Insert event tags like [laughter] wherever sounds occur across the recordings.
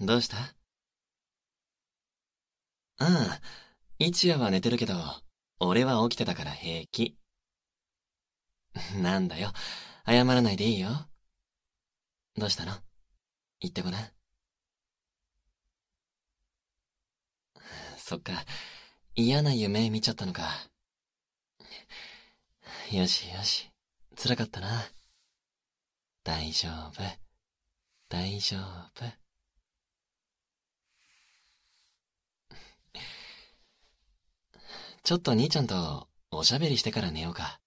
どうした？ああ、一夜は寝てるけど、俺は起きてたから平気。[laughs] なんだよ、謝らないでいいよ。どうしたの？言ってごらん。[laughs] そっか、嫌な夢見ちゃったのか。[laughs] よしよし、辛かったな。大丈夫、大丈夫。ちょっと兄ちゃんとおしゃべりしてから寝ようか。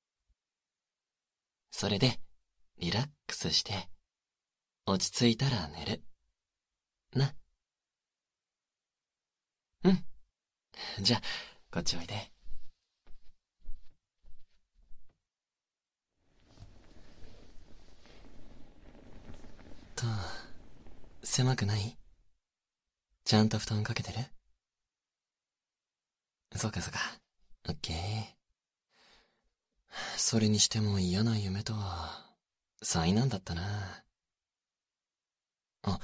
それで、リラックスして、落ち着いたら寝る。な。うん。じゃあ、こっちおいで。と、狭くない？ちゃんと布団かけてる？そうかそうか。オッケー。それにしても嫌な夢とは、災難だったな。あ、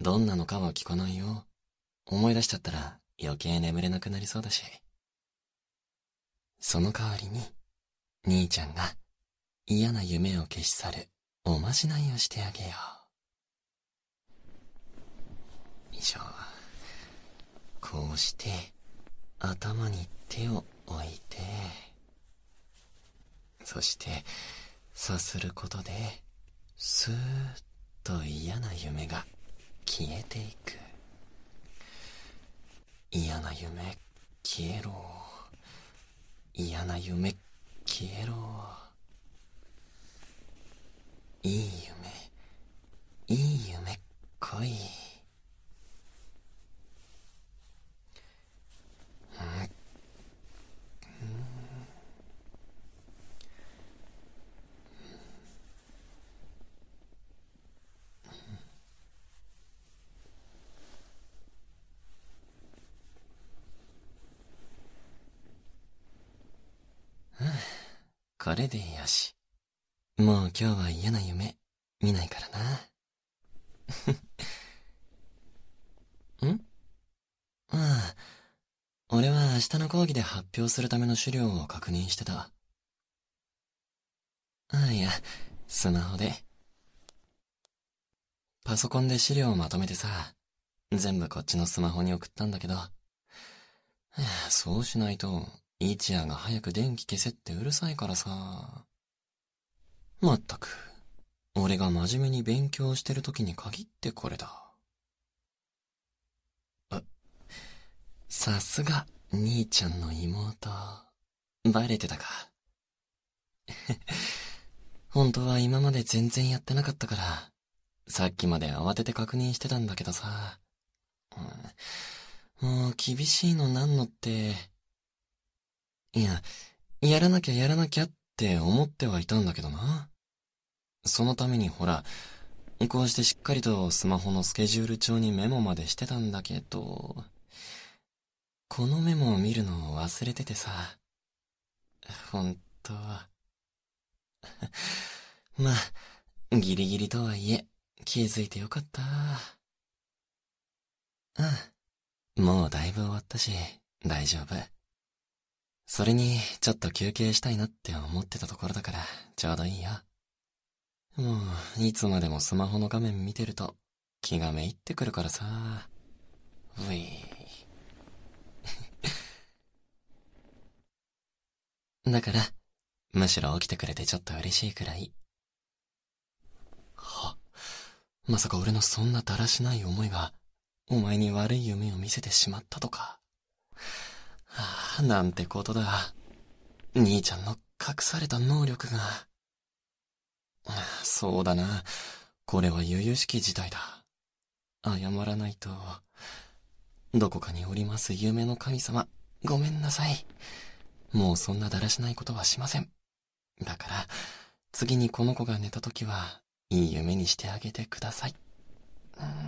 どんなのかは聞かないよ。思い出しちゃったら余計眠れなくなりそうだし。その代わりに、兄ちゃんが嫌な夢を消し去るおまじないをしてあげよう。以上。こうして、頭に手を置いて、そして、さすることで、スーッと嫌な夢が消えていく。嫌な夢消えろ。嫌な夢消えろ。いい夢いい夢来い。これでよし。もう今日は嫌な夢見ないからな。[laughs] ん？ああ、俺は明日の講義で発表するための資料を確認してた。ああ、いや、スマホで。パソコンで資料をまとめてさ、全部こっちのスマホに送ったんだけど、そうしないと、一夜が早く電気消せってうるさいからさ。まったく、俺が真面目に勉強してる時に限ってこれだ。あ、さすが、兄ちゃんの妹。バレてたか。[laughs] 本当は今まで全然やってなかったから、さっきまで慌てて確認してたんだけどさ。うんもう厳しいのなんのって、いや、やらなきゃやらなきゃって思ってはいたんだけどな。そのためにほら、こうしてしっかりとスマホのスケジュール帳にメモまでしてたんだけど、このメモを見るのを忘れててさ。本当は。[laughs] まあ、ギリギリとはいえ、気づいてよかった。うん。もうだいぶ終わったし、大丈夫。それに、ちょっと休憩したいなって思ってたところだから、ちょうどいいよ。もう、いつまでもスマホの画面見てると、気がめいってくるからさ。うぃ [laughs] だから、むしろ起きてくれてちょっと嬉しいくらい。は、まさか俺のそんなだらしない思いが、お前に悪い夢を見せてしまったとか。なんてことだ。兄ちゃんの隠された能力が。そうだな。これは悠々しき事態だ。謝らないと。どこかにおります夢の神様、ごめんなさい。もうそんなだらしないことはしません。だから、次にこの子が寝た時は、いい夢にしてあげてください。うん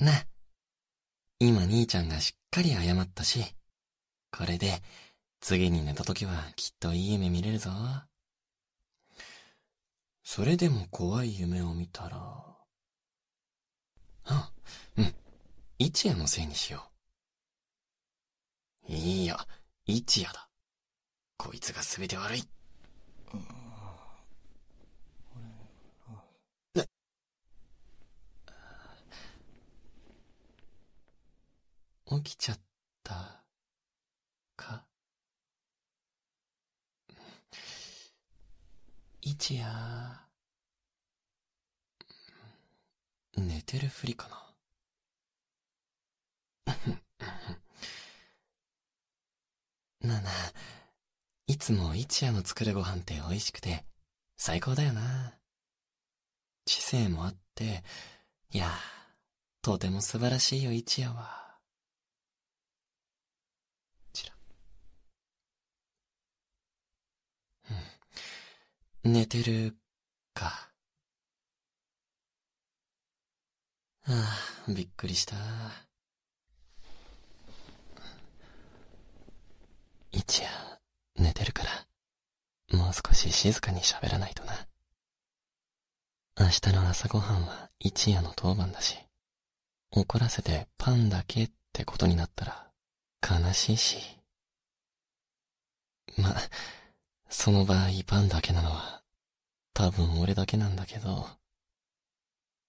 な。今兄ちゃんがしっかり謝ったし、これで次に寝た時はきっといい夢見れるぞ。それでも怖い夢を見たら、あ、うん。一夜のせいにしよう。いいや、一夜だ。こいつが全て悪い。うん起きちゃったか？一夜寝てるふりかな。なあなあいつも一夜の作るご飯って美味しくて最高だよな。知性もあっていやとても素晴らしいよ一夜は。寝てるか。ああ、びっくりした。一夜、寝てるから、もう少し静かに喋らないとな。明日の朝ごはんは一夜の当番だし、怒らせてパンだけってことになったら、悲しいし。ま、その場合パンだけなのは、多分俺だけなんだけど。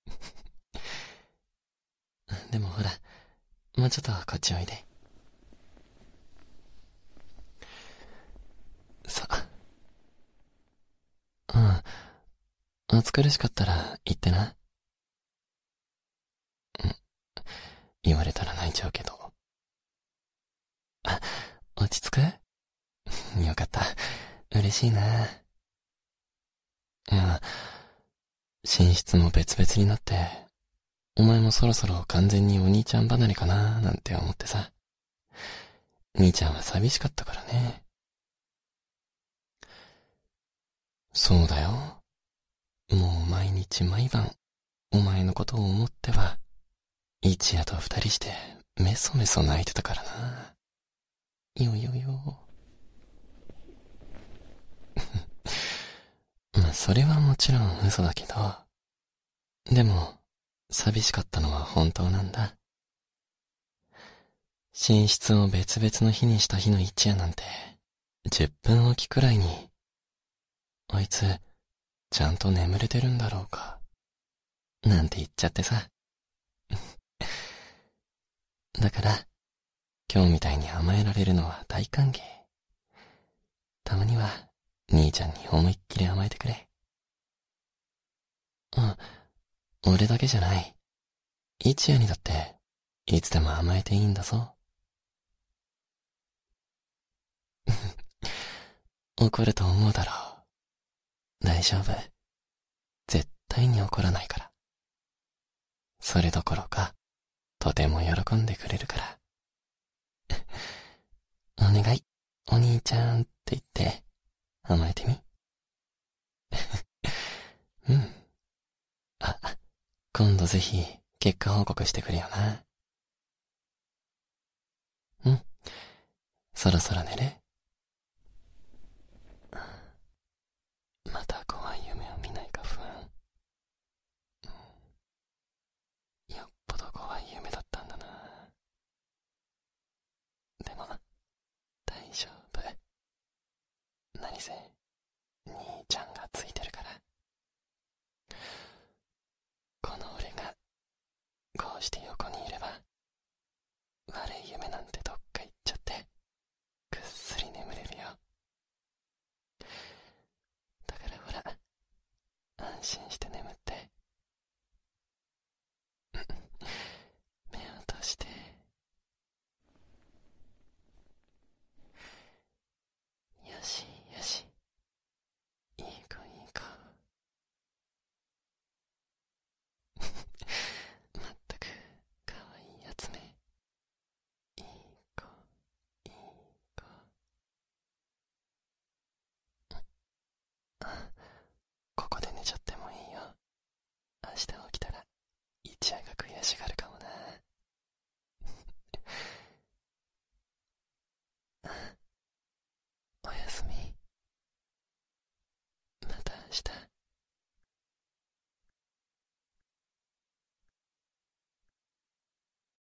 [laughs] でもほら、もうちょっとこっちおいで。さあ。うん。暑苦しかったら言ってな。言われたら泣いちゃうけど。あ、落ち着く？嬉しいな。いや、寝室も別々になって、お前もそろそろ完全にお兄ちゃん離れかななんて思ってさ。兄ちゃんは寂しかったからね。そうだよ。もう毎日毎晩、お前のことを思っては、一夜と二人して、メソメソ泣いてたからな。よよよ。まあ、それはもちろん嘘だけど、でも、寂しかったのは本当なんだ。寝室を別々の日にした日の一夜なんて、10分おきくらいに、あいつ、ちゃんと眠れてるんだろうか、なんて言っちゃってさ。[laughs] だから、今日みたいに甘えられるのは大歓迎。たまには、兄ちゃんに思いっきり甘えてくれ。うん、俺だけじゃない。一夜にだって、いつでも甘えていいんだぞ。[laughs] 怒ると思うだろう。大丈夫。絶対に怒らないから。それどころか、とても喜んでくれるから。[laughs] お願い、お兄ちゃんって言って、甘えてみ。[laughs] うん。あ、今度ぜひ結果報告してくれよな。うん。そろそろ寝る nothing.